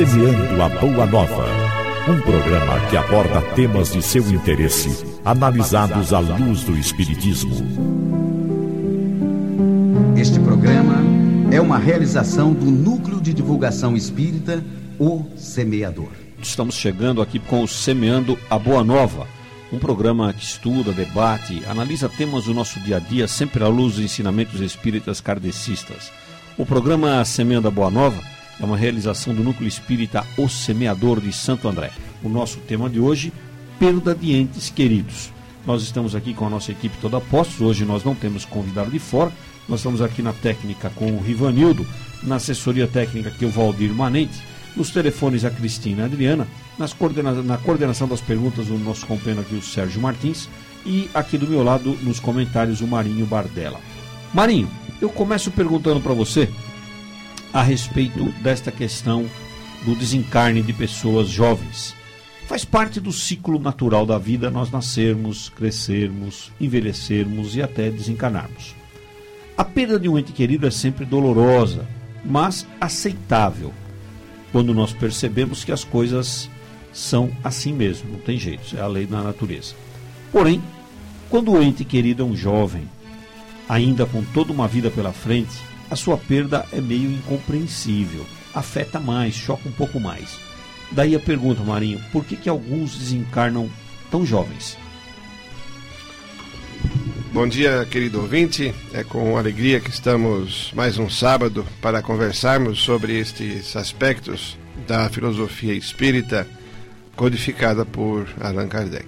Semeando a Boa Nova. Um programa que aborda temas de seu interesse, analisados à luz do Espiritismo. Este programa é uma realização do Núcleo de Divulgação Espírita, O Semeador. Estamos chegando aqui com o Semeando a Boa Nova, um programa que estuda, debate, analisa temas do nosso dia a dia, sempre à luz dos ensinamentos espíritas kardecistas. O programa Semeando a Boa Nova é uma realização do Núcleo Espírita O Semeador de Santo André. O nosso tema de hoje, perda de entes queridos. Nós estamos aqui com a nossa equipe toda postos. Hoje nós não temos convidado de fora. Nós estamos aqui na técnica com o Rivanildo, na assessoria técnica aqui o Valdir Manente, nos telefones a Cristina a Adriana, nas coordena na coordenação das perguntas o nosso companheiro aqui o Sérgio Martins e aqui do meu lado nos comentários o Marinho Bardella. Marinho, eu começo perguntando para você a respeito desta questão do desencarne de pessoas jovens. Faz parte do ciclo natural da vida nós nascermos, crescermos, envelhecermos e até desencarnarmos. A perda de um ente querido é sempre dolorosa, mas aceitável, quando nós percebemos que as coisas são assim mesmo, não tem jeito, é a lei da natureza. Porém, quando o ente querido é um jovem, ainda com toda uma vida pela frente, a sua perda é meio incompreensível, afeta mais, choca um pouco mais. Daí a pergunta, Marinho, por que, que alguns desencarnam tão jovens? Bom dia, querido ouvinte. É com alegria que estamos mais um sábado para conversarmos sobre estes aspectos da filosofia espírita codificada por Allan Kardec.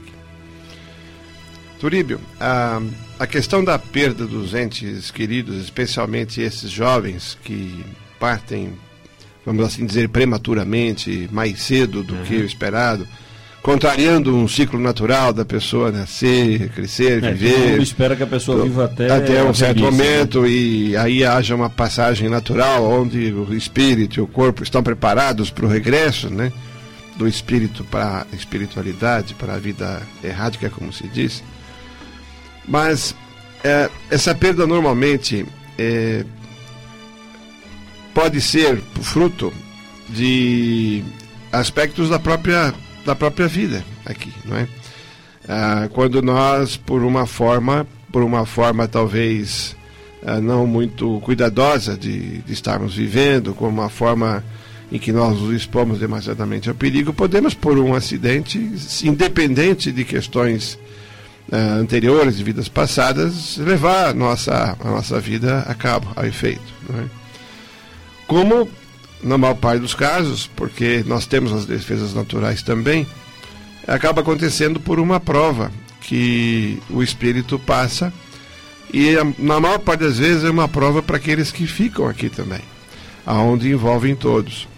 Turíbio, a, a questão da perda dos entes queridos, especialmente esses jovens que partem, vamos assim dizer, prematuramente, mais cedo do uhum. que o esperado, contrariando um ciclo natural da pessoa nascer, crescer, é, viver. espera que a pessoa viva até, até um certo momento né? e aí haja uma passagem natural onde o espírito e o corpo estão preparados para o regresso, né? Do espírito para a espiritualidade, para a vida errática, como se diz. Mas é, essa perda normalmente é, pode ser fruto de aspectos da própria, da própria vida aqui, não é? Ah, quando nós, por uma forma, por uma forma talvez ah, não muito cuidadosa de, de estarmos vivendo, com uma forma em que nós nos expomos demasiadamente ao perigo, podemos, por um acidente, independente de questões uh, anteriores, de vidas passadas, levar a nossa, a nossa vida a cabo, a efeito. É? Como, na maior parte dos casos, porque nós temos as defesas naturais também, acaba acontecendo por uma prova que o espírito passa e na maior parte das vezes é uma prova para aqueles que ficam aqui também, aonde envolvem todos.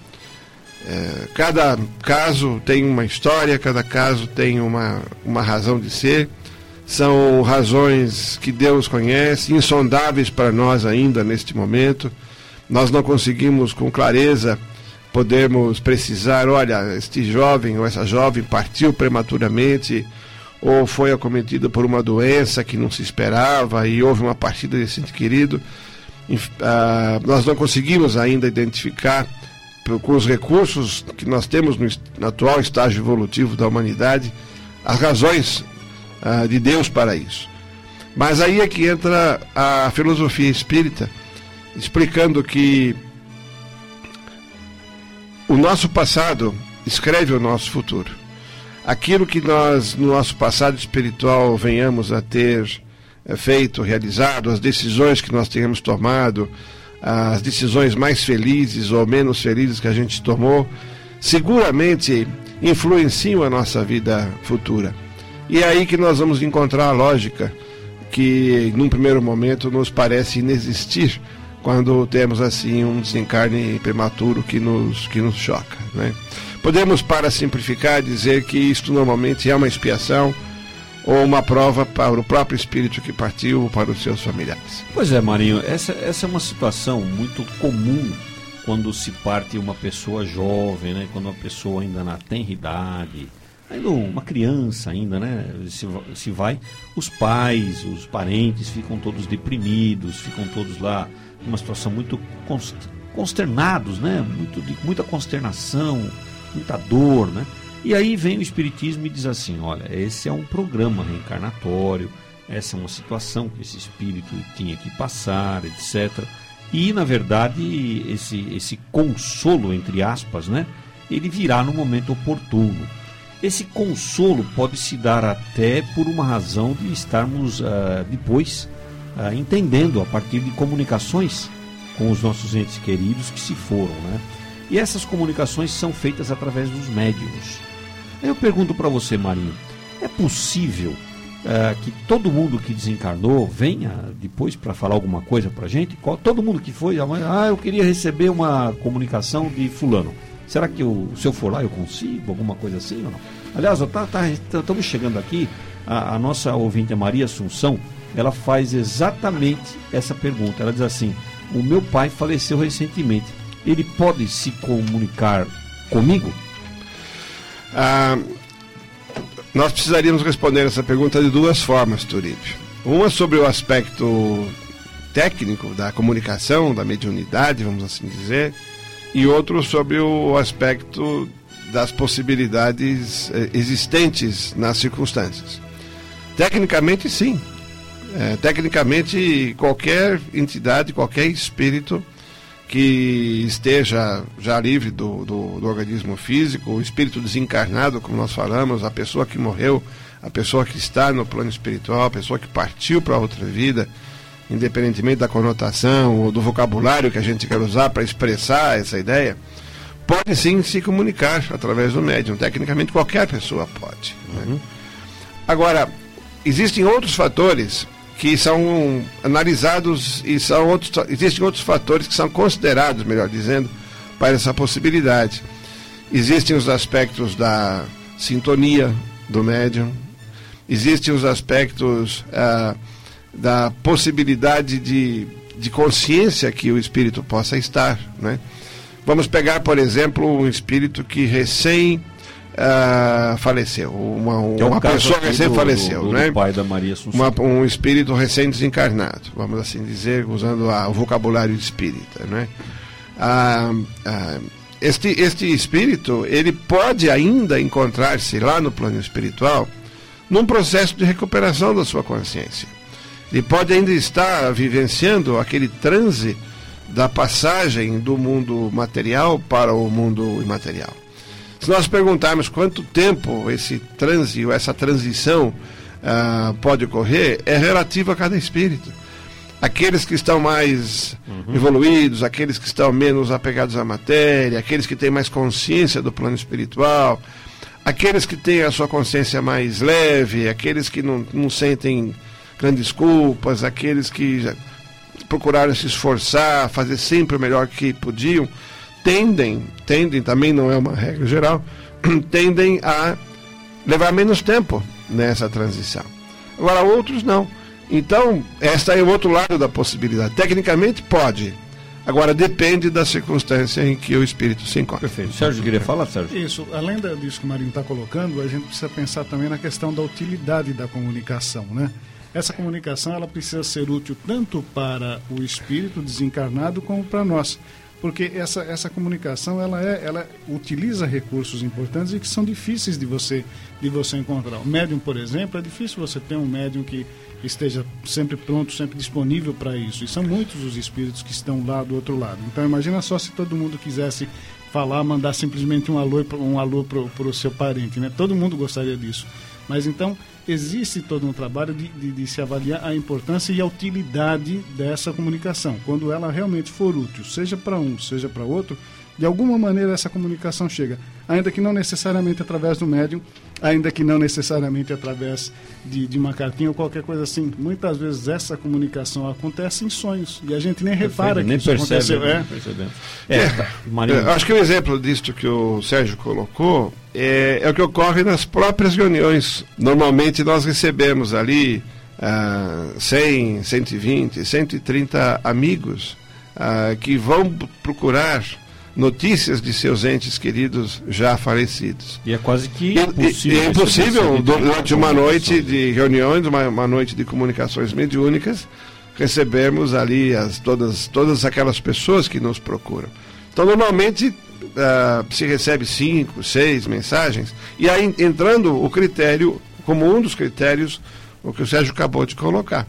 É, cada caso tem uma história, cada caso tem uma, uma razão de ser são razões que Deus conhece, insondáveis para nós ainda neste momento. Nós não conseguimos com clareza podermos precisar, olha, este jovem ou essa jovem partiu prematuramente ou foi acometida por uma doença que não se esperava e houve uma partida desse ente querido. Ah, nós não conseguimos ainda identificar com os recursos que nós temos no atual estágio evolutivo da humanidade as razões ah, de Deus para isso. Mas aí é que entra a filosofia espírita, explicando que o nosso passado escreve o nosso futuro. Aquilo que nós, no nosso passado espiritual, venhamos a ter eh, feito, realizado, as decisões que nós tenhamos tomado, as decisões mais felizes ou menos felizes que a gente tomou, seguramente influenciam a nossa vida futura. E é aí que nós vamos encontrar a lógica que, num primeiro momento, nos parece inexistir quando temos assim um desencarne prematuro que nos, que nos choca. Né? Podemos, para simplificar, dizer que isto normalmente é uma expiação ou uma prova para o próprio espírito que partiu ou para os seus familiares. Pois é, Marinho, essa, essa é uma situação muito comum quando se parte uma pessoa jovem, né? quando uma pessoa ainda na tenra idade ainda uma criança ainda, né? Se, se vai, os pais, os parentes ficam todos deprimidos, ficam todos lá numa situação muito consternados, né? Muito, de, muita consternação, muita dor, né? E aí vem o Espiritismo e diz assim: olha, esse é um programa reencarnatório, essa é uma situação que esse espírito tinha que passar, etc. E, na verdade, esse, esse consolo, entre aspas, né? Ele virá no momento oportuno. Esse consolo pode se dar até por uma razão de estarmos uh, depois uh, entendendo a partir de comunicações com os nossos entes queridos que se foram, né? E essas comunicações são feitas através dos médiums. Eu pergunto para você, Marinho, é possível uh, que todo mundo que desencarnou venha depois para falar alguma coisa para gente? Todo mundo que foi, ah, eu queria receber uma comunicação de fulano. Será que eu, se eu for lá eu consigo alguma coisa assim ou não? Aliás, tá, tá, estamos chegando aqui, a, a nossa ouvinte Maria Assunção, ela faz exatamente essa pergunta. Ela diz assim: O meu pai faleceu recentemente. Ele pode se comunicar comigo? Ah, nós precisaríamos responder essa pergunta de duas formas, Turip. Uma sobre o aspecto técnico da comunicação, da mediunidade, vamos assim dizer, e outro sobre o aspecto das possibilidades eh, existentes nas circunstâncias. Tecnicamente, sim. É, tecnicamente, qualquer entidade, qualquer espírito que esteja já livre do, do, do, organismo físico, o espírito desencarnado, como nós falamos, a pessoa que morreu, a pessoa que está no plano espiritual, a pessoa que partiu para outra vida, independentemente da conotação ou do vocabulário que a gente quer usar para expressar essa ideia, pode sim se comunicar através do médium. Tecnicamente, qualquer pessoa pode. Né? Uhum. Agora, existem outros fatores que são analisados e são outros, existem outros fatores que são considerados, melhor dizendo, para essa possibilidade. Existem os aspectos da sintonia do médium, existem os aspectos ah, da possibilidade de, de consciência que o espírito possa estar. Né? Vamos pegar, por exemplo, um espírito que recém uh, faleceu. Uma, é uma pessoa recém do, faleceu, do, do né? pai da Maria Uma, um espírito recém desencarnado, vamos assim dizer, usando a, o vocabulário espírita, né? Uh, uh, este, este espírito, ele pode ainda encontrar-se lá no plano espiritual num processo de recuperação da sua consciência. Ele pode ainda estar vivenciando aquele transe da passagem do mundo material para o mundo imaterial. Se nós perguntarmos quanto tempo esse transe, essa transição uh, pode ocorrer, é relativo a cada espírito. Aqueles que estão mais uhum. evoluídos, aqueles que estão menos apegados à matéria, aqueles que têm mais consciência do plano espiritual, aqueles que têm a sua consciência mais leve, aqueles que não, não sentem grandes culpas, aqueles que procuraram se esforçar, fazer sempre o melhor que podiam tendem, tendem, também não é uma regra geral, tendem a levar menos tempo nessa transição. Agora, outros não. Então, esta é o outro lado da possibilidade. Tecnicamente, pode. Agora, depende da circunstância em que o espírito se encontra. Perfeito. Sérgio, queria falar, Sérgio? Isso. Além disso que o Marinho está colocando, a gente precisa pensar também na questão da utilidade da comunicação, né? Essa comunicação ela precisa ser útil tanto para o espírito desencarnado como para nós porque essa, essa comunicação ela, é, ela utiliza recursos importantes e que são difíceis de você, de você encontrar. O médium, por exemplo, é difícil você ter um médium que esteja sempre pronto, sempre disponível para isso. E são muitos os espíritos que estão lá do outro lado. Então imagina só se todo mundo quisesse falar, mandar simplesmente um alô, um alô para o seu parente, né? Todo mundo gostaria disso. Mas então existe todo um trabalho de, de, de, se avaliar a importância e a utilidade dessa comunicação. Quando ela realmente for útil, seja para um, seja para outro, de alguma maneira essa comunicação chega, ainda que não necessariamente através do médium, ainda que não necessariamente através de, de uma cartinha ou qualquer coisa assim. Muitas vezes essa comunicação acontece em sonhos e a gente nem repara Perfeito, que nem isso percebe, aconteceu. Né? É. É, é, acho que o exemplo disto que o Sérgio colocou é, é o que ocorre nas próprias reuniões. Normalmente nós recebemos ali ah, 100, 120, 130 amigos ah, que vão procurar notícias de seus entes queridos já falecidos. E é quase que impossível. é impossível, durante uma noite de reuniões, uma, uma noite de comunicações mediúnicas, recebermos ali as, todas, todas aquelas pessoas que nos procuram. Então, normalmente, uh, se recebe cinco, seis mensagens, e aí entrando o critério, como um dos critérios, o que o Sérgio acabou de colocar.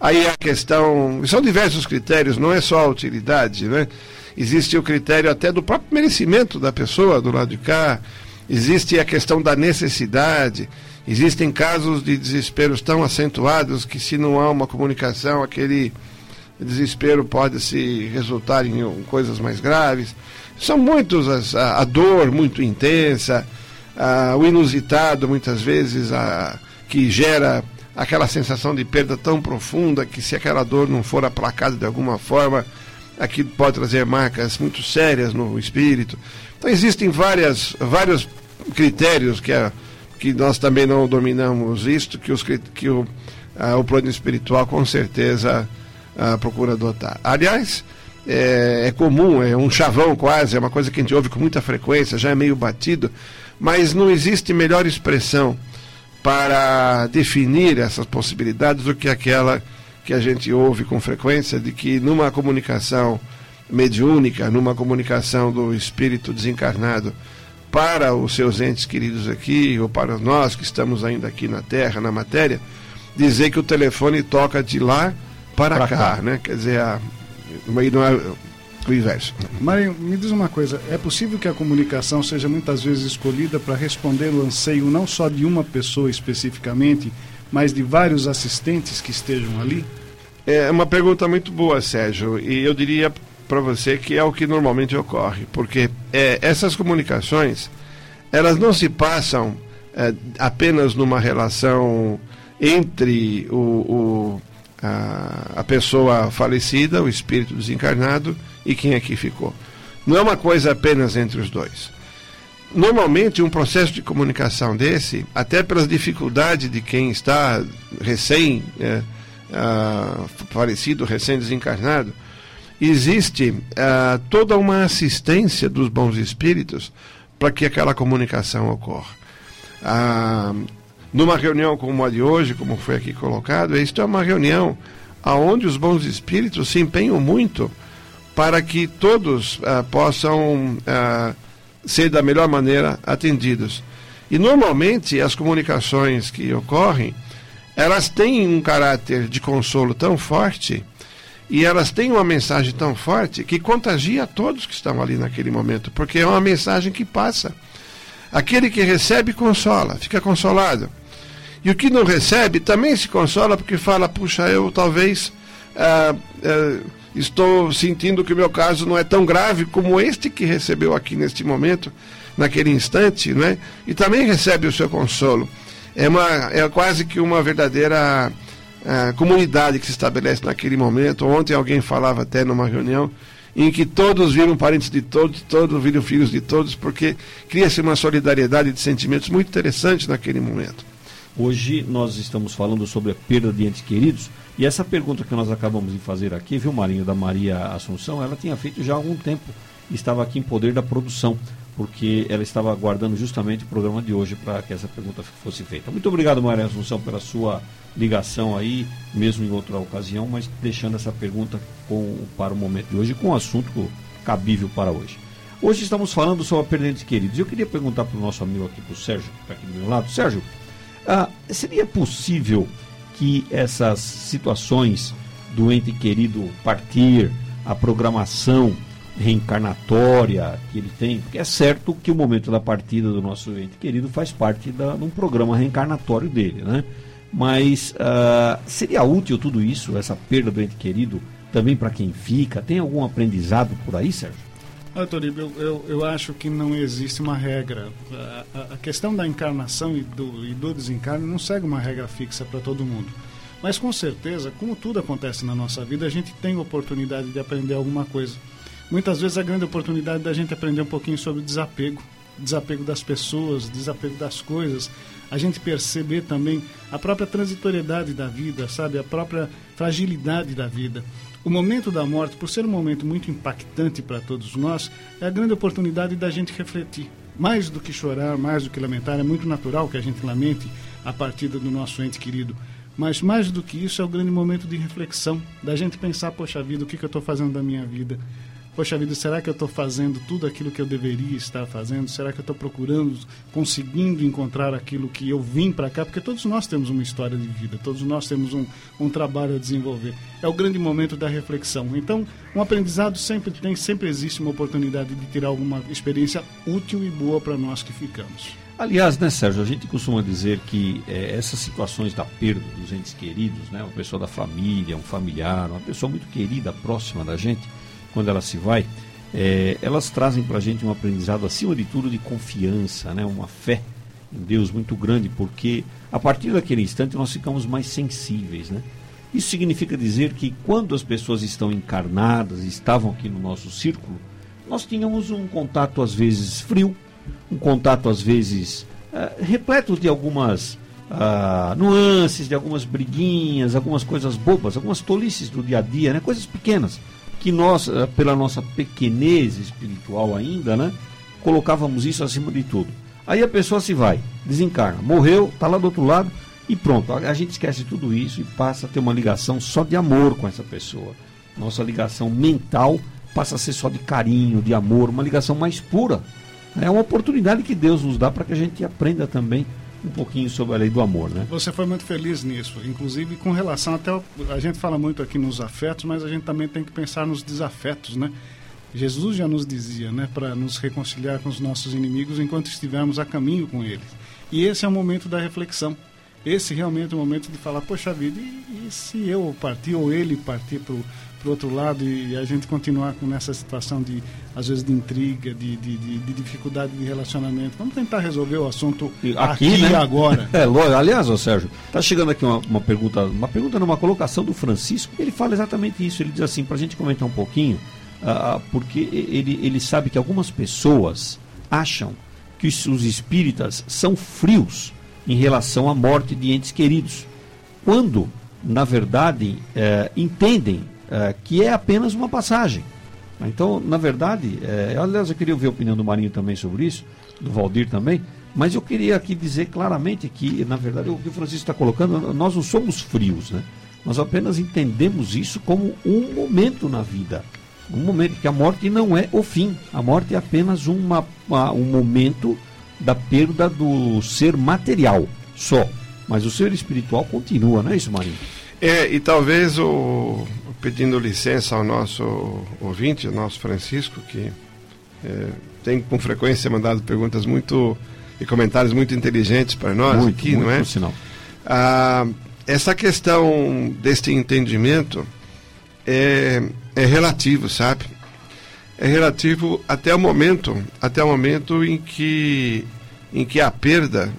Aí a questão. São diversos critérios, não é só a utilidade, né? Existe o critério até do próprio merecimento da pessoa do lado de cá, existe a questão da necessidade, existem casos de desesperos tão acentuados que, se não há uma comunicação, aquele desespero pode se resultar em coisas mais graves. São muitos, a, a dor muito intensa, a, o inusitado, muitas vezes, a, que gera aquela sensação de perda tão profunda que se aquela dor não for aplacada de alguma forma, aquilo pode trazer marcas muito sérias no espírito. Então existem várias, vários critérios que, é, que nós também não dominamos isto, que, os, que o, o plano espiritual com certeza procura adotar. Aliás, é, é, comum, é um chavão quase, é uma coisa que a gente ouve com muita frequência, já é meio batido, mas não existe melhor expressão para definir essas possibilidades do que aquela que a gente ouve com frequência de que numa comunicação mediúnica, numa comunicação do espírito desencarnado para os seus entes queridos aqui ou para nós que estamos ainda aqui na Terra, na matéria, dizer que o telefone toca de lá para, cá, cá, né? Quer dizer, a, não é o inverso. Marinho, me diz uma coisa: é possível que a comunicação seja muitas vezes escolhida para responder o anseio não só de uma pessoa especificamente, mas de vários assistentes que estejam ali? É uma pergunta muito boa, Sérgio, e eu diria para você que é o que normalmente ocorre, porque é, essas comunicações elas não se passam é, apenas numa relação entre o, o a, a pessoa falecida, o espírito desencarnado, e quem aqui ficou. Não é uma coisa apenas entre os dois. Normalmente, um processo de comunicação desse, até pelas dificuldades de quem está recém é, falecido, recém-desencarnado, existe toda uma assistência dos bons espíritos para que aquela comunicação ocorra. numa reunião como a de hoje, como foi aqui colocado, isto é uma reunião onde os bons espíritos se empenham muito para que todos uh, possam uh, ser da melhor maneira atendidos. E normalmente as comunicações que ocorrem, elas têm um caráter de consolo tão forte e elas têm uma mensagem tão forte que contagia todos que estão ali naquele momento, porque é uma mensagem que passa. Aquele que recebe consola, fica consolado. E o que não recebe também se consola porque fala: puxa, eu talvez ah, ah, estou sentindo que o meu caso não é tão grave como este que recebeu aqui neste momento, naquele instante, né? E também recebe o seu consolo. É, uma, é quase que uma verdadeira uh, comunidade que se estabelece naquele momento. Ontem alguém falava até numa reunião em que todos viram parentes de todos, todos viram filhos de todos, porque cria-se uma solidariedade de sentimentos muito interessante naquele momento. Hoje nós estamos falando sobre a perda de entes queridos e essa pergunta que nós acabamos de fazer aqui, viu, Marinho, da Maria Assunção, ela tinha feito já há algum tempo estava aqui em poder da produção, porque ela estava aguardando justamente o programa de hoje para que essa pergunta fosse feita. Muito obrigado, Maria Assunção, pela sua ligação aí, mesmo em outra ocasião, mas deixando essa pergunta com, para o momento de hoje, com um assunto cabível para hoje. Hoje estamos falando sobre de queridos. Eu queria perguntar para o nosso amigo aqui, para o Sérgio, que está aqui do meu lado. Sérgio, ah, seria possível que essas situações do ente querido partir, a programação reencarnatória que ele tem, porque é certo que o momento da partida do nosso ente querido faz parte da, de um programa reencarnatório dele, né? Mas uh, seria útil tudo isso, essa perda do ente querido, também para quem fica? Tem algum aprendizado por aí, Sérgio? Toribio, eu, eu, eu, acho que não existe uma regra. A, a, questão da encarnação e do, e do desencarne não segue uma regra fixa para todo mundo. Mas com certeza, como tudo acontece na nossa vida, a gente tem oportunidade de aprender alguma coisa. Muitas vezes a grande oportunidade da gente aprender um pouquinho sobre desapego, desapego das pessoas, desapego das coisas, a gente perceber também a própria transitoriedade da vida, sabe, a própria fragilidade da vida. O momento da morte, por ser um momento muito impactante para todos nós, é a grande oportunidade da gente refletir. Mais do que chorar, mais do que lamentar, é muito natural que a gente lamente a partida do nosso ente querido. Mas mais do que isso, é o grande momento de reflexão, da gente pensar, poxa vida, o que, que eu estou fazendo da minha vida? Poxa vida, será que eu estou fazendo tudo aquilo que eu deveria estar fazendo? Será que eu estou procurando, conseguindo encontrar aquilo que eu vim para cá? Porque todos nós temos uma história de vida, todos nós temos um, um trabalho a desenvolver. É o grande momento da reflexão. Então, um aprendizado sempre tem, sempre existe uma oportunidade de tirar alguma experiência útil e boa para nós que ficamos. Aliás, né, Sérgio, a gente costuma dizer que é, essas situações da perda dos entes queridos, né, uma pessoa da família, um familiar, uma pessoa muito querida, próxima da gente, quando ela se vai, é, elas trazem para a gente um aprendizado, acima de tudo, de confiança, né? uma fé em Deus muito grande, porque a partir daquele instante nós ficamos mais sensíveis. Né? Isso significa dizer que quando as pessoas estão encarnadas, estavam aqui no nosso círculo, nós tínhamos um contato às vezes frio, um contato às vezes uh, repleto de algumas uh, nuances, de algumas briguinhas, algumas coisas bobas, algumas tolices do dia a dia, né? coisas pequenas que nós, eh, pela nossa pequenez espiritual ainda, né, colocávamos isso acima de tudo. Aí a pessoa se vai, desencarna, morreu, está lá do outro lado e pronto. A, gente esquece tudo isso e passa a ter uma ligação só de amor com essa pessoa. Nossa ligação mental passa a ser só de carinho, de amor, uma ligação mais pura. É uma oportunidade que Deus nos dá para que a gente aprenda também um pouquinho sobre a lei do amor, né? Você foi muito feliz nisso, inclusive com relação até a gente fala muito aqui nos afetos, mas a gente também tem que pensar nos desafetos, né? Jesus já nos dizia, né, para nos reconciliar com os nossos inimigos enquanto estivermos a caminho com eles. E esse é o momento da reflexão. Esse realmente é o momento de falar, poxa vida, e, e se eu partir ou ele partir para para o outro lado e a gente continuar com essa situação de, às vezes, de intriga, de, de, de, de dificuldade de relacionamento. Vamos tentar resolver o assunto aqui, aqui né? e agora. É, lógico. Aliás, ô Sérgio, está chegando aqui uma, uma pergunta, uma pergunta numa colocação do Francisco. Ele fala exatamente isso. Ele diz assim, para a gente comentar um pouquinho, uh, porque ele, ele sabe que algumas pessoas acham que os, os espíritas são frios em relação à morte de entes queridos, quando, na verdade, uh, entendem é, que é apenas uma passagem. Então, na verdade, é, aliás, eu queria ouvir a opinião do Marinho também sobre isso, do Valdir também, mas eu queria aqui dizer claramente que, na verdade, o que o Francisco está colocando, nós não somos frios, né? Nós apenas entendemos isso como um momento na vida. Um momento que a morte não é o fim. A morte é apenas uma, uma um momento da perda do ser material só. Mas o ser espiritual continua, não é isso, Marinho? É, e talvez o, pedindo licença ao nosso ouvinte, ao nosso Francisco, que é, tem com frequência mandado perguntas muito e comentários muito inteligentes para nós muito, aqui, muito, não é? Sinal. Ah, essa questão deste entendimento é, é relativo, sabe? É relativo até o momento, até o momento em que em que a perda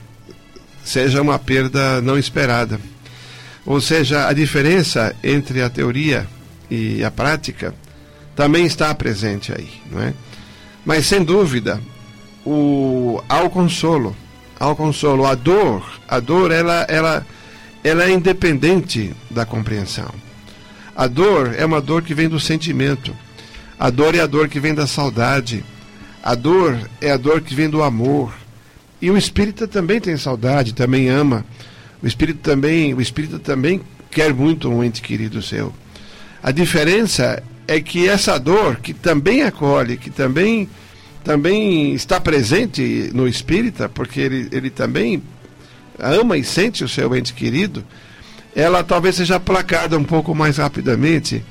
seja uma perda não esperada. Ou seja, a diferença entre a teoria e a prática também está presente aí, não é? Mas sem dúvida, o ao consolo, ao consolo, a dor, a dor ela ela ela é independente da compreensão. A dor é uma dor que vem do sentimento. A dor é a dor que vem da saudade. A dor é a dor que vem do amor. E o espírita também tem saudade, também ama. O espírito também, o espírito também quer muito um ente querido seu. A diferença é que essa dor, que também acolhe, que também, também está presente no espírita, porque ele, ele também ama e sente o seu ente querido, ela talvez seja aplacada um pouco mais rapidamente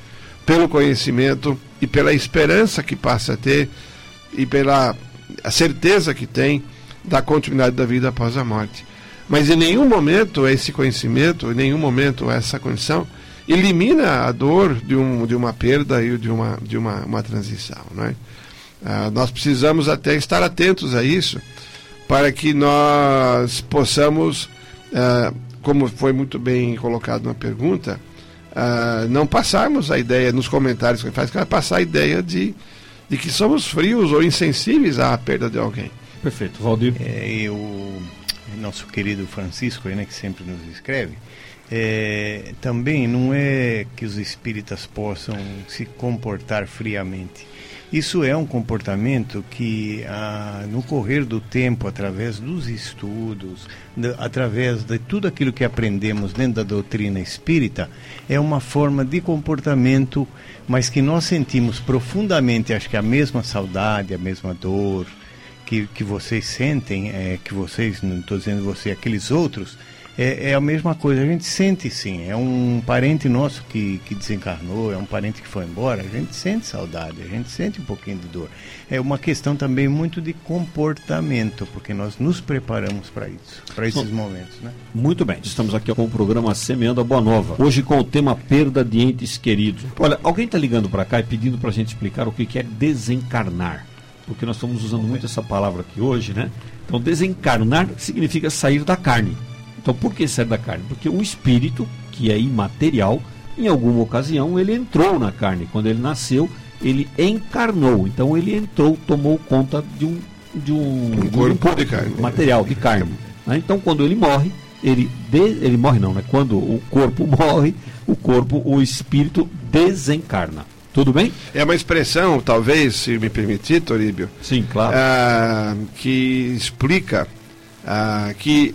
pelo conhecimento e pela esperança que passa a ter e pela certeza que tem da continuidade da vida após a morte. Mas em nenhum momento esse conhecimento, em nenhum momento essa condição elimina a dor de, um, de uma perda e de uma, de uma, uma transição. Né? Ah, nós precisamos até estar atentos a isso para que nós possamos, ah, como foi muito bem colocado na pergunta, ah, não passarmos a ideia nos comentários que faz, passar a ideia de, de que somos frios ou insensíveis à perda de alguém. Perfeito. Valdir? É, o nosso querido Francisco, né, que sempre nos escreve, é, também não é que os espíritas possam se comportar friamente, Isso é um comportamento que, ah, no correr do tempo, através dos estudos, de, através de tudo aquilo que aprendemos dentro da doutrina espírita, é uma forma de comportamento, mas que nós sentimos profundamente, acho que a mesma saudade, a mesma dor que, que vocês sentem, é, que vocês, não estou dizendo você, aqueles outros, é, é, a mesma coisa. A gente sente sim. É um parente nosso que, que desencarnou, é um parente que foi embora. A gente sente saudade, a gente sente um pouquinho de dor. É uma questão também muito de comportamento, porque nós nos preparamos para isso, para esses momentos. Né? Muito bem. Estamos aqui com o programa Semeando a Boa Nova. Hoje com o tema perda de entes queridos. Olha, alguém está ligando para cá e pedindo para a gente explicar o que é desencarnar. Porque nós estamos usando muito essa palavra aqui hoje, né? Então, desencarnar significa sair da carne. Então, por que sair da carne? Porque o espírito, que é imaterial, em alguma ocasião ele entrou na carne. Quando ele nasceu, ele encarnou. Então, ele entrou, tomou conta de um de um, um corpo de, de carne, material de carne. Né? Então, quando ele morre, ele de, ele morre não, né? Quando o corpo morre, o corpo, o espírito desencarna. Tudo bem? É uma expressão, talvez, se me permitir, Toríbio. Sim, claro. Ah, que explica ah, que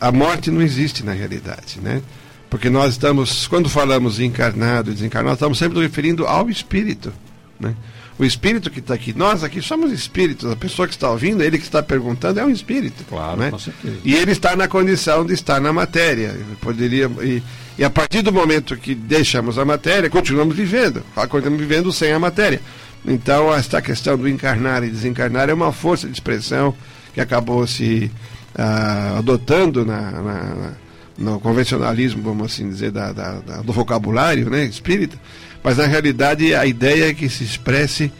a morte não existe na realidade, né? Porque nós estamos, quando falamos encarnado e desencarnado, estamos sempre referindo ao espírito, né? O espírito que está aqui, nós aqui somos espíritos, a pessoa que está ouvindo, ele que está perguntando é um espírito. Claro, né? com certeza. E ele está na condição de estar na matéria. Poderia, e, e, a partir do momento que deixamos a matéria, continuamos vivendo, continuamos vivendo sem a matéria. Então, esta questão do encarnar e desencarnar é uma força de expressão que acabou se ah, adotando na, na, no convencionalismo, vamos assim dizer, da, da, da, do vocabulário né, espírita, mas na realidade a ideia é que se expresse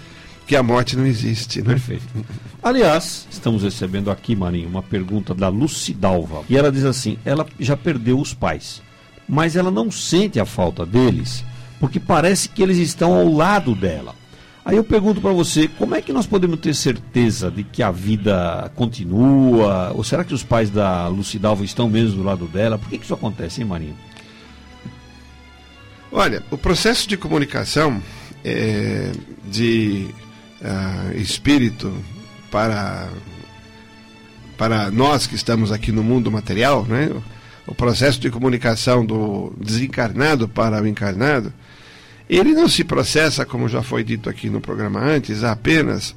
que a morte não existe. Né? Perfeito. Aliás, estamos recebendo aqui, Marinho, uma pergunta da Lucidalva. E ela diz assim: ela já perdeu os pais, mas ela não sente a falta deles, porque parece que eles estão ao lado dela. Aí eu pergunto para você, como é que nós podemos ter certeza de que a vida continua? Ou será que os pais da Lucidalva estão mesmo do lado dela? Por que, que isso acontece, hein, Marinho? Olha, o processo de comunicação é, de uh, espírito para, para nós que estamos aqui no mundo material, né? o processo de comunicação do desencarnado para o encarnado, ele não se processa, como já foi dito aqui no programa antes, apenas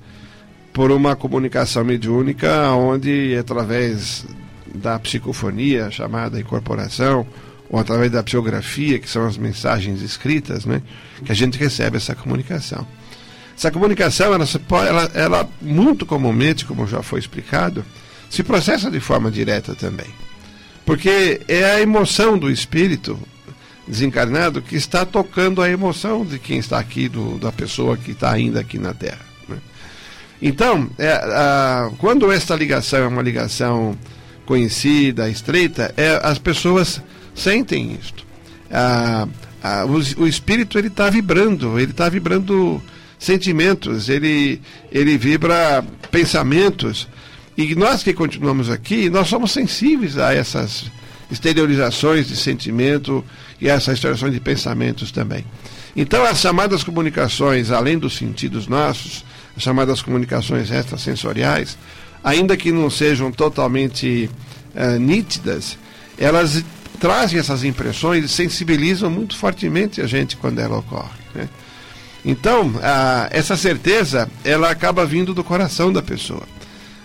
por uma comunicação mediúnica onde, através da psicofonia, chamada incorporação, ou através da psicografia, que são as mensagens escritas, né, que a gente recebe essa comunicação. Essa comunicação, ela, ela, ela muito comumente, como já foi explicado, se processa de forma direta também. Porque é a emoção do espírito, desencarnado que está tocando a emoção de quem está aqui, do, da pessoa que está ainda aqui na Terra. Né? Então, é, a, quando esta ligação é uma ligação conhecida, estreita, é, as pessoas sentem isto. A, a, o, o, espírito ele está vibrando, ele está vibrando sentimentos, ele, ele vibra pensamentos. E nós que continuamos aqui, nós somos sensíveis a essas exteriorizações de sentimento e essas exteriorizações de pensamentos também. Então, as chamadas comunicações, além dos sentidos nossos, as chamadas comunicações extrasensoriais, ainda que não sejam totalmente uh, nítidas, elas trazem essas impressões e sensibilizam muito fortemente a gente quando ela ocorre. Né? Então, essa certeza, ela acaba vindo do coração da pessoa.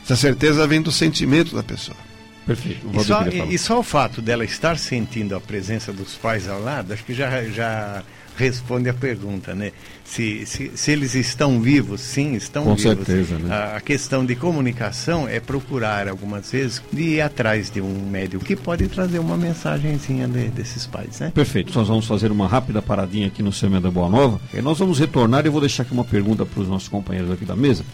Essa certeza vem do sentimento da pessoa. Perfeito. E só, e, e só, o fato dela estar sentindo a presença dos pais ao lado, acho que já, já responde a pergunta, né? Se, se, se eles estão vivos, sim, estão Com vivos. certeza, né? A, a, questão de comunicação é procurar algumas vezes de ir atrás de um médico que pode trazer uma mensagenzinha de, desses pais, né? Perfeito. Nós vamos fazer uma rápida paradinha aqui no Semente da Boa Nova. E nós vamos retornar e eu vou deixar aqui uma pergunta para os nossos companheiros aqui da mesa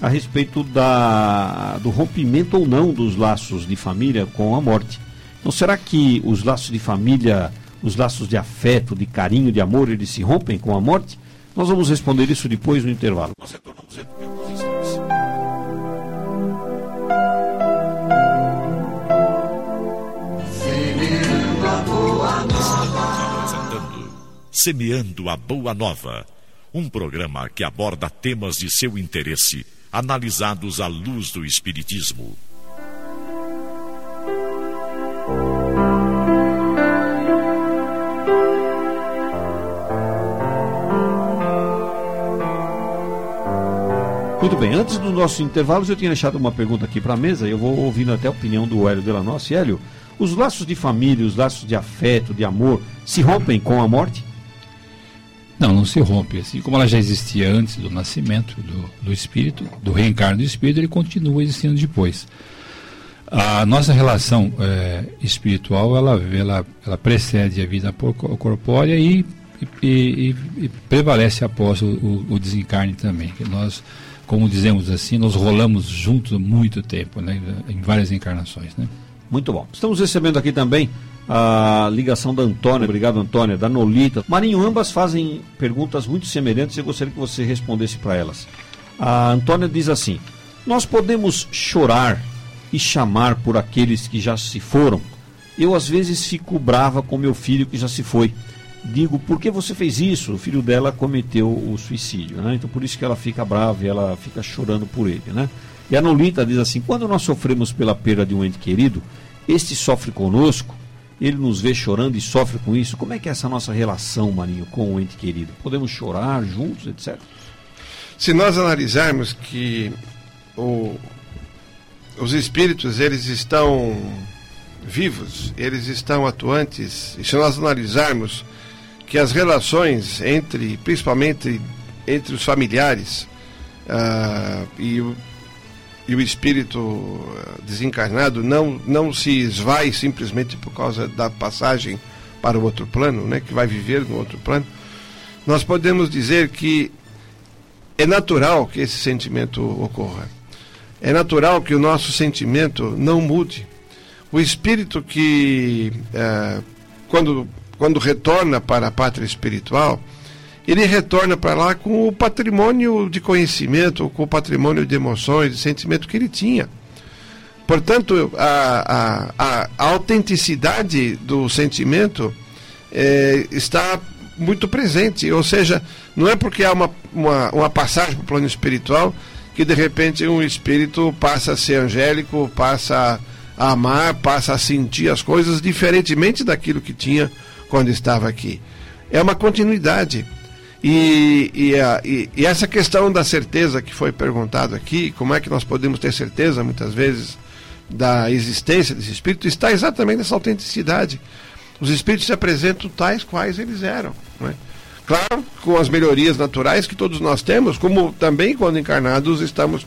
a respeito da, do rompimento ou não dos laços de família com a morte. Então, será que os laços de família, os laços de afeto, de carinho, de amor, eles se rompem com a morte? Nós vamos responder isso depois no intervalo. Nós retornamos dentro de alguns instantes. Semeando a Boa Nova um programa que aborda temas de seu interesse, analisados à luz do Espiritismo. Muito bem, antes dos nossos intervalos, eu tinha deixado uma pergunta aqui para a mesa eu vou ouvindo até a opinião do Hélio Delanossi. Hélio, os laços de família, os laços de afeto, de amor, se rompem com a morte? Não, não se rompe. Assim como ela já existia antes do nascimento do, do espírito, do reencarno do espírito, ele continua existindo depois. A nossa relação é, espiritual, ela, ela, ela precede a vida corpórea e, e, e, e prevalece após o, o, desencarne também. Nós, como dizemos assim, nós rolamos juntos muito tempo, né, em várias encarnações. Né? Muito bom. Estamos recebendo aqui também a ligação da Antônia, obrigado Antônia, da Nolita. Marinho, ambas fazem perguntas muito semelhantes e eu gostaria que você respondesse para elas. A Antônia diz assim: Nós podemos chorar e chamar por aqueles que já se foram? Eu às vezes fico brava com meu filho que já se foi. Digo, por que você fez isso? O filho dela cometeu o suicídio, né? Então por isso que ela fica brava e ela fica chorando por ele, né? E a Nolita diz assim: quando nós sofremos pela perda de um ente querido, este sofre conosco ele nos vê chorando e sofre com isso. Como é que é essa nossa relação, Marinho, com o ente querido? Podemos chorar juntos, etc? Se nós analisarmos que o, os espíritos eles estão vivos, eles estão atuantes, e se nós analisarmos que as relações entre, principalmente entre os familiares uh, e e o espírito eh, desencarnado não, não se esvai simplesmente por causa da passagem para o outro plano, né, que vai viver no outro plano, nós podemos dizer que é natural que esse sentimento ocorra. É natural que o nosso sentimento não mude. O espírito que, é, quando, quando retorna para a pátria espiritual, ele retorna para lá com o patrimônio de conhecimento, com o patrimônio de emoções, de sentimento que ele tinha. Portanto, a, a, a, a autenticidade do sentimento é, está muito presente. Ou seja, não é porque há uma, uma, uma passagem para o plano espiritual que de repente um espírito passa a ser angélico, passa a amar, passa a sentir as coisas diferentemente daquilo que tinha quando estava aqui. É uma continuidade. E, e, a, e, e, essa questão da certeza que foi perguntado aqui, como é que nós podemos ter certeza, muitas vezes, da existência desse espírito, está exatamente nessa autenticidade. Os espíritos se apresentam tais quais eles eram. É? Claro, com as melhorias naturais que todos nós temos, como também quando encarnados estamos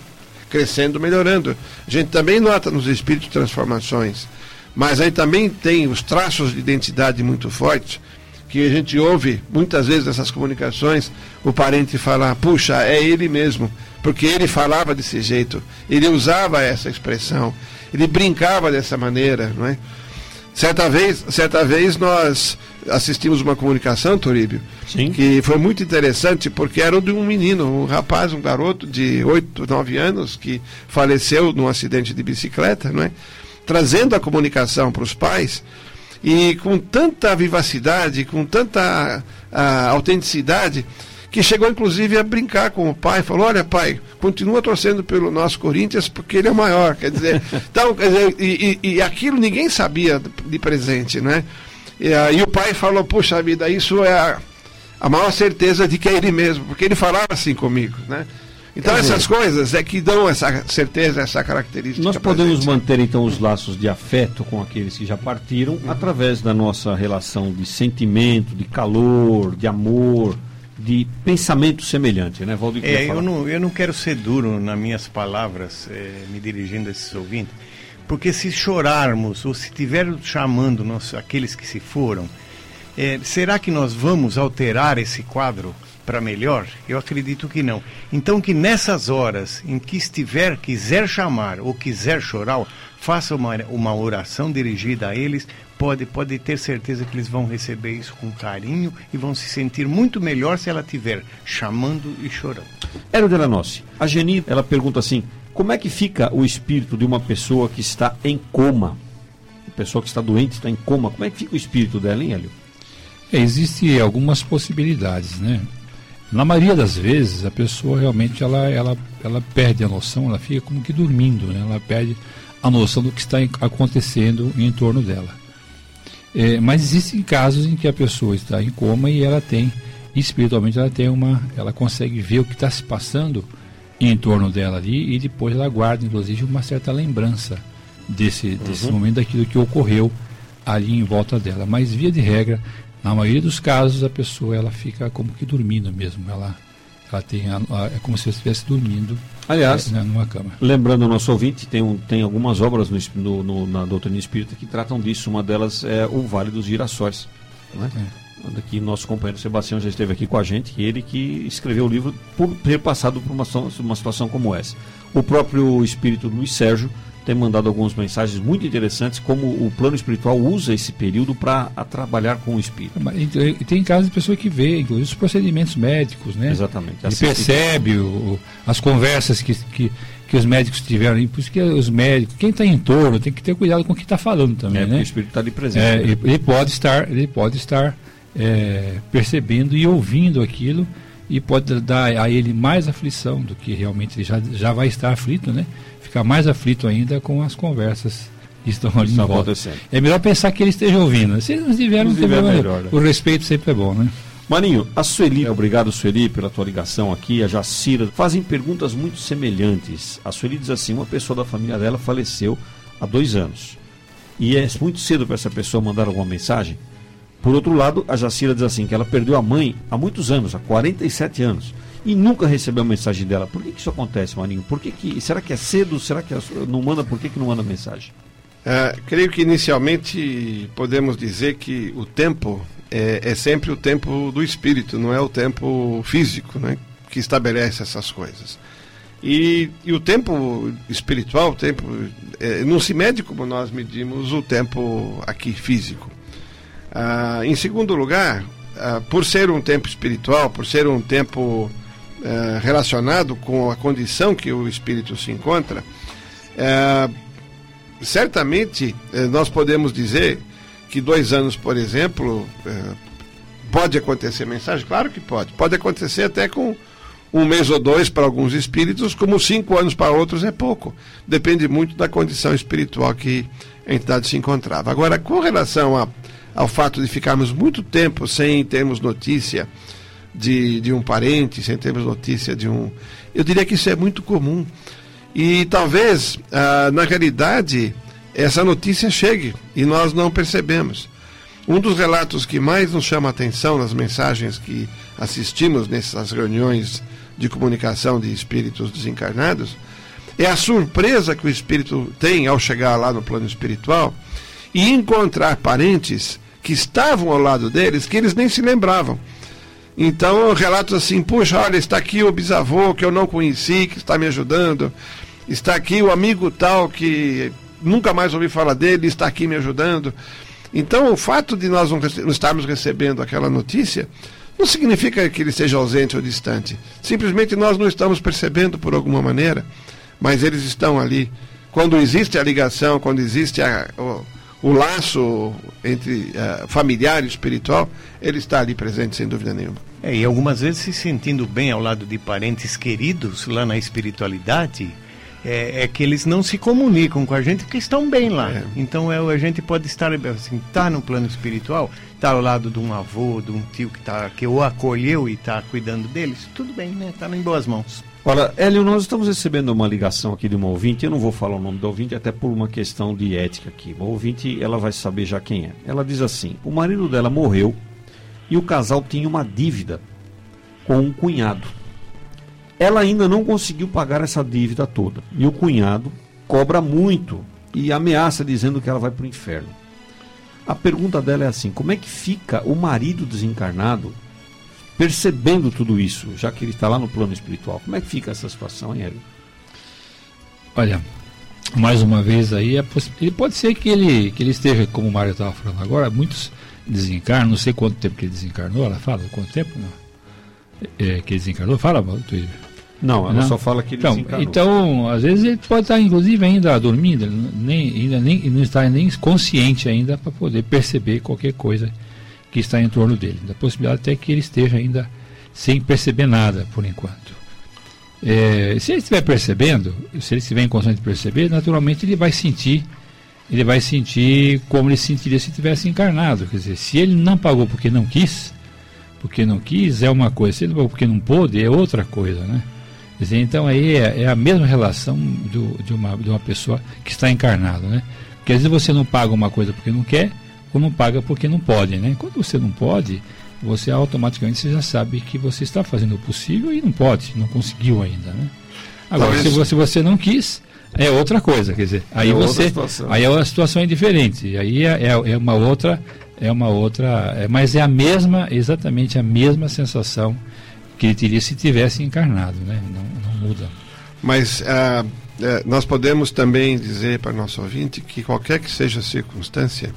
crescendo, melhorando. A gente também nota nos espíritos transformações, mas aí também tem os traços de identidade muito fortes que a gente ouve muitas vezes nessas comunicações o parente falar, puxa, é ele mesmo, porque ele falava desse jeito, ele usava essa expressão, ele brincava dessa maneira, não é? Certa vez, certa vez nós assistimos uma comunicação, Toríbio, Sim. que foi muito interessante, porque era de um menino, um rapaz, um garoto de 8, 9 anos, que faleceu num acidente de bicicleta, não é? trazendo a comunicação para os pais, e com tanta vivacidade, com tanta a, autenticidade, que chegou inclusive a brincar com o pai, falou, olha pai, continua torcendo pelo nosso Corinthians porque ele é maior, quer dizer, então, quer dizer, e, e, e, aquilo ninguém sabia de presente, né? E, e o pai falou, puxa vida, isso é a, a maior certeza de que é ele mesmo, porque ele falava assim comigo, né? Então Quer essas dizer, coisas é que dão essa certeza, essa característica. Nós podemos manter então os laços de afeto com aqueles que já partiram uhum. através da nossa relação de sentimento, de calor, de amor, de pensamento semelhante, né, Valdir? É, eu não, eu não quero ser duro nas minhas palavras, é, me dirigindo a esses ouvintes, porque se chorarmos ou se estivermos chamando nós, aqueles que se foram, é, será que nós vamos alterar esse quadro? Para melhor? Eu acredito que não. Então que nessas horas em que estiver, quiser chamar ou quiser chorar, faça uma, uma oração dirigida a eles, pode, pode ter certeza que eles vão receber isso com carinho e vão se sentir muito melhor se ela estiver chamando e chorando. Ero Delanossi, a Geni, ela pergunta assim, como é que fica o espírito de uma pessoa que está em coma? A pessoa que está doente, está em coma, como é que fica o espírito dela, hein, Hélio? É, Existem algumas possibilidades, né? Na maioria das vezes, a pessoa realmente ela, ela, ela perde a noção, ela fica como que dormindo, né? ela perde a noção do que está acontecendo em torno dela. É, mas existem casos em que a pessoa está em coma e ela tem, espiritualmente, ela tem uma, ela consegue ver o que está se passando em torno dela ali e depois ela guarda, inclusive, uma certa lembrança desse, desse uhum. momento, daquilo que ocorreu ali em volta dela. Mas, via de regra, na maioria dos casos, a pessoa ela fica como que dormindo mesmo. Ela, ela tem a, a, é como se estivesse dormindo Aliás, é, numa cama. Lembrando o nosso ouvinte, tem, um, tem algumas obras no, no, no, na doutrina espírita que tratam disso. Uma delas é o Vale dos Girassóis. Né? É. Aqui nosso companheiro Sebastião já esteve aqui com a gente, ele que escreveu o livro por ter passado por uma, uma situação como essa. O próprio espírito Luiz Sérgio tem mandado algumas mensagens muito interessantes, como o plano espiritual usa esse período para trabalhar com o espírito. E tem casos de pessoa que vê, inclusive, os procedimentos médicos, né? Exatamente. Ele percebe o, as conversas que, que, que, os médicos tiveram, por isso que os médicos, quem está em torno, tem que ter cuidado com o que está falando também, é, né? o espírito está ali presente. É, né? Ele pode estar, ele pode estar é, percebendo e ouvindo aquilo e pode dar a ele mais aflição do que realmente ele já, já vai estar aflito, né? ficar mais aflito ainda com as conversas que estão ali estão acontecendo. É melhor pensar que ele esteja ouvindo. Se eles não estiverem, não tem problema. Melhor, né? O respeito sempre é bom, né? Maninho, a Sueli, obrigado Sueli pela tua ligação aqui, a Jacira, fazem perguntas muito semelhantes. A Sueli diz assim, uma pessoa da família dela faleceu há dois anos. E é muito cedo para essa pessoa mandar alguma mensagem. Por outro lado, a Jacira diz assim, que ela perdeu a mãe há muitos anos, há 47 anos e nunca recebeu a mensagem dela. Por que, que isso acontece, Marinho? Por que, que será que é cedo? Será que é, não manda? Por que, que não manda mensagem? É, creio que inicialmente podemos dizer que o tempo é, é, sempre o tempo do espírito, não é o tempo físico, né, que estabelece essas coisas. E, e o tempo espiritual, o tempo é, não se mede como nós medimos o tempo aqui físico. Ah, em segundo lugar, ah, por ser um tempo espiritual, por ser um tempo é, relacionado com a condição que o espírito se encontra, é, certamente é, nós podemos dizer que dois anos, por exemplo, pode acontecer mensagem? Claro que pode. Pode acontecer até com um mês ou dois para alguns espíritos, como cinco anos para outros é pouco. Depende muito da condição espiritual que a entidade se encontrava. Agora, com relação a, ao fato de ficarmos muito tempo sem termos notícia de, de um parente, sem termos notícia de um. Eu diria que isso é muito comum. E talvez, ah, na realidade, essa notícia chegue e nós não percebemos. Um dos relatos que mais nos chama a atenção nas mensagens que assistimos nessas reuniões de comunicação de espíritos desencarnados é a surpresa que o espírito tem ao chegar lá no plano espiritual e encontrar parentes que estavam ao lado deles que eles nem se lembravam. Então, relatos assim, puxa, olha, está aqui o bisavô que eu não conheci, que está me ajudando. Está aqui o amigo tal que nunca mais ouvi falar dele, está aqui me ajudando. Então, o fato de nós não estarmos recebendo aquela notícia não significa que ele esteja ausente ou distante. Simplesmente nós não estamos percebendo por alguma maneira, mas eles estão ali. Quando existe a ligação, quando existe a, o laço entre uh, familiar e espiritual, ele está ali presente, sem dúvida nenhuma. É, e algumas vezes se sentindo bem ao lado de parentes queridos lá na espiritualidade, é, é, que eles não se comunicam com a gente porque estão bem lá. É. Então é, a gente pode estar assim, tá no plano espiritual, tá ao lado de um avô, de um tio que, tá, que o acolheu e está cuidando deles, tudo bem, né? Está em boas mãos. Olha, Hélio, nós estamos recebendo uma ligação aqui de uma ouvinte, eu não vou falar o nome do ouvinte, até por uma questão de ética aqui. O ouvinte, ela vai saber já quem é. Ela diz assim: o marido dela morreu e o casal tinha uma dívida com um cunhado. Ela ainda não conseguiu pagar essa dívida toda. E o cunhado cobra muito e ameaça dizendo que ela vai para o inferno. A pergunta dela é assim: como é que fica o marido desencarnado percebendo tudo isso, já que ele está lá no plano espiritual? Como é que fica essa situação, hein, Hélio? Olha, mais uma vez aí, é ele pode ser que ele, que ele esteja, como o Mário estava falando agora, muitos desencarna, não sei quanto tempo que ele desencarnou, ela fala quanto tempo? É, que ele desencarnou, fala, Twitter. Não, ela não. só fala que ele então, desencarnou. Então, às vezes ele pode estar inclusive ainda dormindo, nem, ainda nem, não está nem consciente ainda para poder perceber qualquer coisa que está em torno dele. Da possibilidade até que ele esteja ainda sem perceber nada por enquanto. É, se ele estiver percebendo, se ele estiver em condições de perceber, naturalmente ele vai sentir, ele vai sentir como ele sentiria se tivesse encarnado. Quer dizer, se ele não pagou porque não quis, porque não quis é uma coisa, se ele pagou porque não pôde é outra coisa, né? Quer dizer, então aí é, é a mesma relação do, de, uma, de uma pessoa que está encarnada, né? Porque às vezes você não paga uma coisa porque não quer, ou não paga porque não pode, né? Quando você não pode, você automaticamente você já sabe que você está fazendo o possível e não pode, não conseguiu ainda, né? Agora, Talvez... se você, você não quis, é outra coisa, quer dizer, aí é você, aí a situação é diferente, aí é, é, é uma outra, é uma outra, é, mas é a mesma, exatamente a mesma sensação que ele teria se tivesse encarnado, né? Não, não muda. Mas uh, nós podemos também dizer para nosso ouvinte que qualquer que seja a circunstância,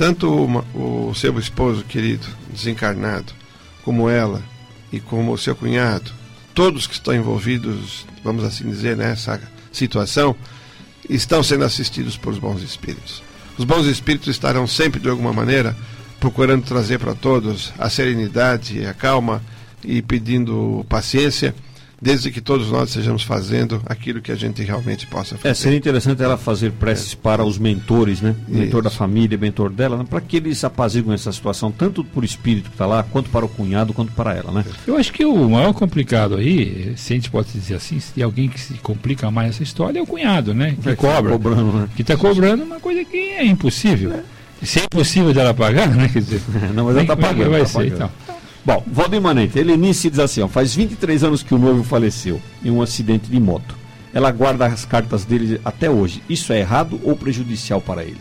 tanto uma, o seu esposo querido, desencarnado, como ela e como o seu cunhado, todos que estão envolvidos, vamos assim dizer, nessa situação, estão sendo assistidos por bons espíritos. Os bons espíritos estarão sempre, de alguma maneira, procurando trazer para todos a serenidade, a calma e pedindo paciência desde que todos nós estejamos fazendo aquilo que a gente realmente possa fazer. É, seria interessante ela fazer preces é. para os mentores, né? O mentor da família, mentor dela, né? para que eles apaziguem essa situação, tanto por espírito que está lá, quanto para o cunhado, quanto para ela, né? Eu acho que o maior complicado aí, se a gente pode dizer assim, se tem alguém que se complica mais essa história, é o cunhado, né? Que é, cobra. Que está cobrando, né? Que está cobrando uma coisa que é impossível. É. Se é impossível dela pagar, né? Quer dizer, não, mas ela está pagando. Vai tá ser, pagando. então. Bom, Valdir Manente, Helenice diz assim, ó, faz 23 anos que o noivo faleceu em um acidente de moto. Ela guarda as cartas dele até hoje. Isso é errado ou prejudicial para ele?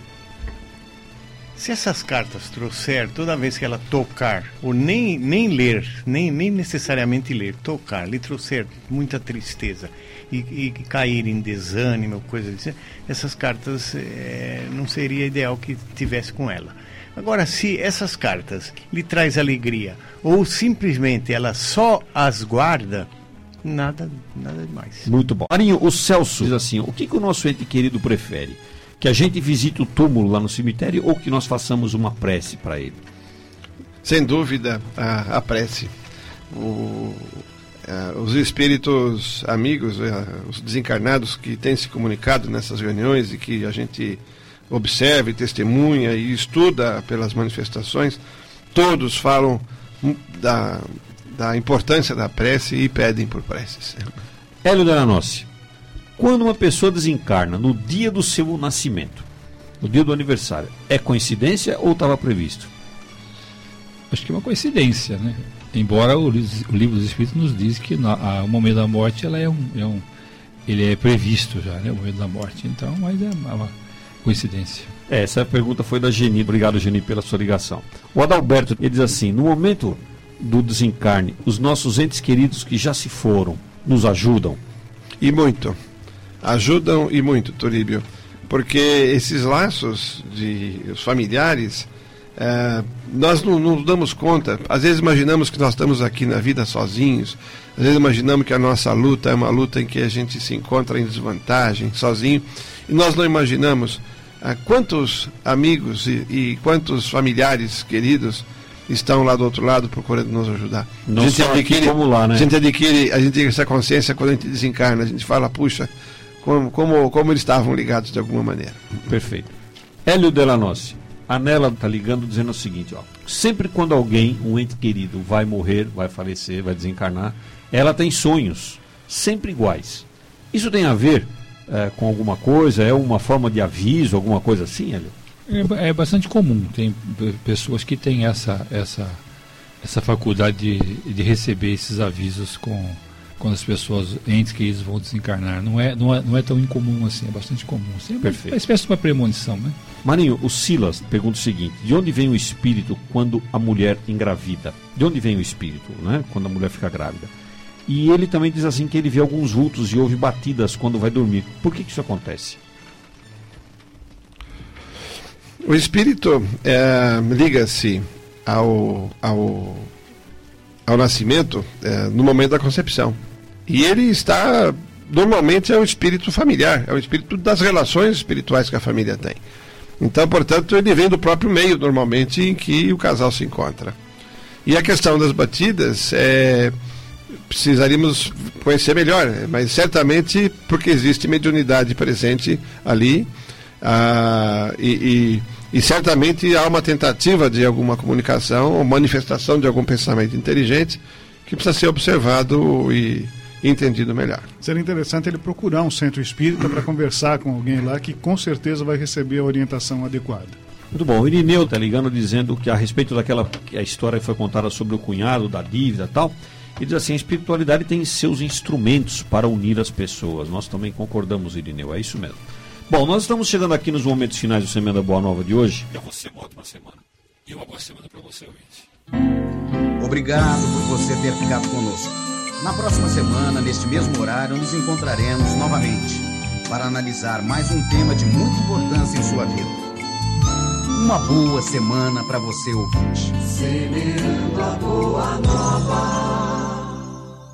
Se essas cartas trouxer toda vez que ela tocar, ou nem, nem ler, nem, nem necessariamente ler, tocar, lhe trouxer muita tristeza e, e cair em desânimo, coisa assim, essas cartas é, não seria ideal que tivesse com ela. Agora, se essas cartas lhe traz alegria ou simplesmente ela só as guarda, nada, nada demais. Muito bom. Marinho, o Celso diz assim: o que, que o nosso ente querido prefere? Que a gente visite o túmulo lá no cemitério ou que nós façamos uma prece para ele? Sem dúvida, a, a prece. O, a, os espíritos amigos, a, os desencarnados que têm se comunicado nessas reuniões e que a gente observa e testemunha e estuda pelas manifestações, todos falam da, da importância da prece e pedem por preces. Hélio Delanossi, quando uma pessoa desencarna no dia do seu nascimento, no dia do aniversário, é coincidência ou estava previsto? Acho que é uma coincidência, né? Embora o, o livro dos Espíritos nos diz que na, a, o momento da morte ela é um, é um, ele é previsto já, né? O momento da morte. Então, mas é uma coincidência. É, essa pergunta foi da Geni. Obrigado, Geni, pela sua ligação. O Adalberto ele diz assim: no momento do desencarne, os nossos entes queridos que já se foram nos ajudam? E muito. Ajudam e muito, Turíbio. Porque esses laços de os familiares, é, nós não, não damos conta. Às vezes imaginamos que nós estamos aqui na vida sozinhos. Às vezes imaginamos que a nossa luta é uma luta em que a gente se encontra em desvantagem, sozinho. E nós não imaginamos ah, quantos amigos e, e, quantos familiares queridos estão lá do outro lado procurando nos ajudar. Não a gente adquire, como lá, né? A gente adquire, a gente tem essa consciência quando a gente desencarna, a gente fala, puxa, como, como, como eles estavam ligados de alguma maneira. Perfeito. Hélio Delanossi, a Nela está ligando dizendo o seguinte, ó, sempre quando alguém, um ente querido, vai morrer, vai falecer, vai desencarnar, ela tem sonhos, sempre iguais. Isso tem a ver é, com alguma coisa? É uma forma de aviso, alguma coisa assim, Hélio? É, é bastante comum. Tem pessoas que têm essa, essa, essa faculdade de, de receber esses avisos com, quando as pessoas, entes que eles vão desencarnar. Não é, não é, não é tão incomum assim, é bastante comum. Assim, é Perfeito. uma espécie de uma premonição, né? Marinho, o Silas pergunta o seguinte: de onde vem o espírito quando a mulher engravida? De onde vem o espírito, né? Quando a mulher fica grávida? E ele também diz assim que ele vê alguns vultos e ouve batidas quando vai dormir. Por que, que isso acontece? O espírito é, liga-se ao, ao, ao nascimento é, no momento da concepção. E ele está, normalmente, é um espírito familiar, é o espírito das relações espirituais que a família tem. Então, portanto, ele vem do próprio meio, normalmente, em que o casal se encontra. E a questão das batidas, é, precisaríamos conhecer melhor, mas certamente porque existe mediunidade presente ali ah, e, e, e, certamente há uma tentativa de alguma comunicação ou manifestação de algum pensamento inteligente que precisa ser observado e entendido melhor. Seria interessante ele procurar um centro espírita para conversar com alguém lá que com certeza vai receber a orientação adequada. Muito bom. O Irineu está ligando dizendo que a respeito daquela que a história foi contada sobre o cunhado, da dívida e tal, e diz assim, a espiritualidade tem seus instrumentos para unir as pessoas. Nós também concordamos, Irineu, é isso mesmo. Bom, nós estamos chegando aqui nos momentos finais do Semana Boa Nova de hoje. É você uma ótima semana. E uma boa semana para você, ouvinte. Obrigado por você ter ficado conosco. Na próxima semana, neste mesmo horário, nos encontraremos novamente para analisar mais um tema de muita importância em sua vida. Uma boa semana para você, ouvinte. Semeando a boa nova.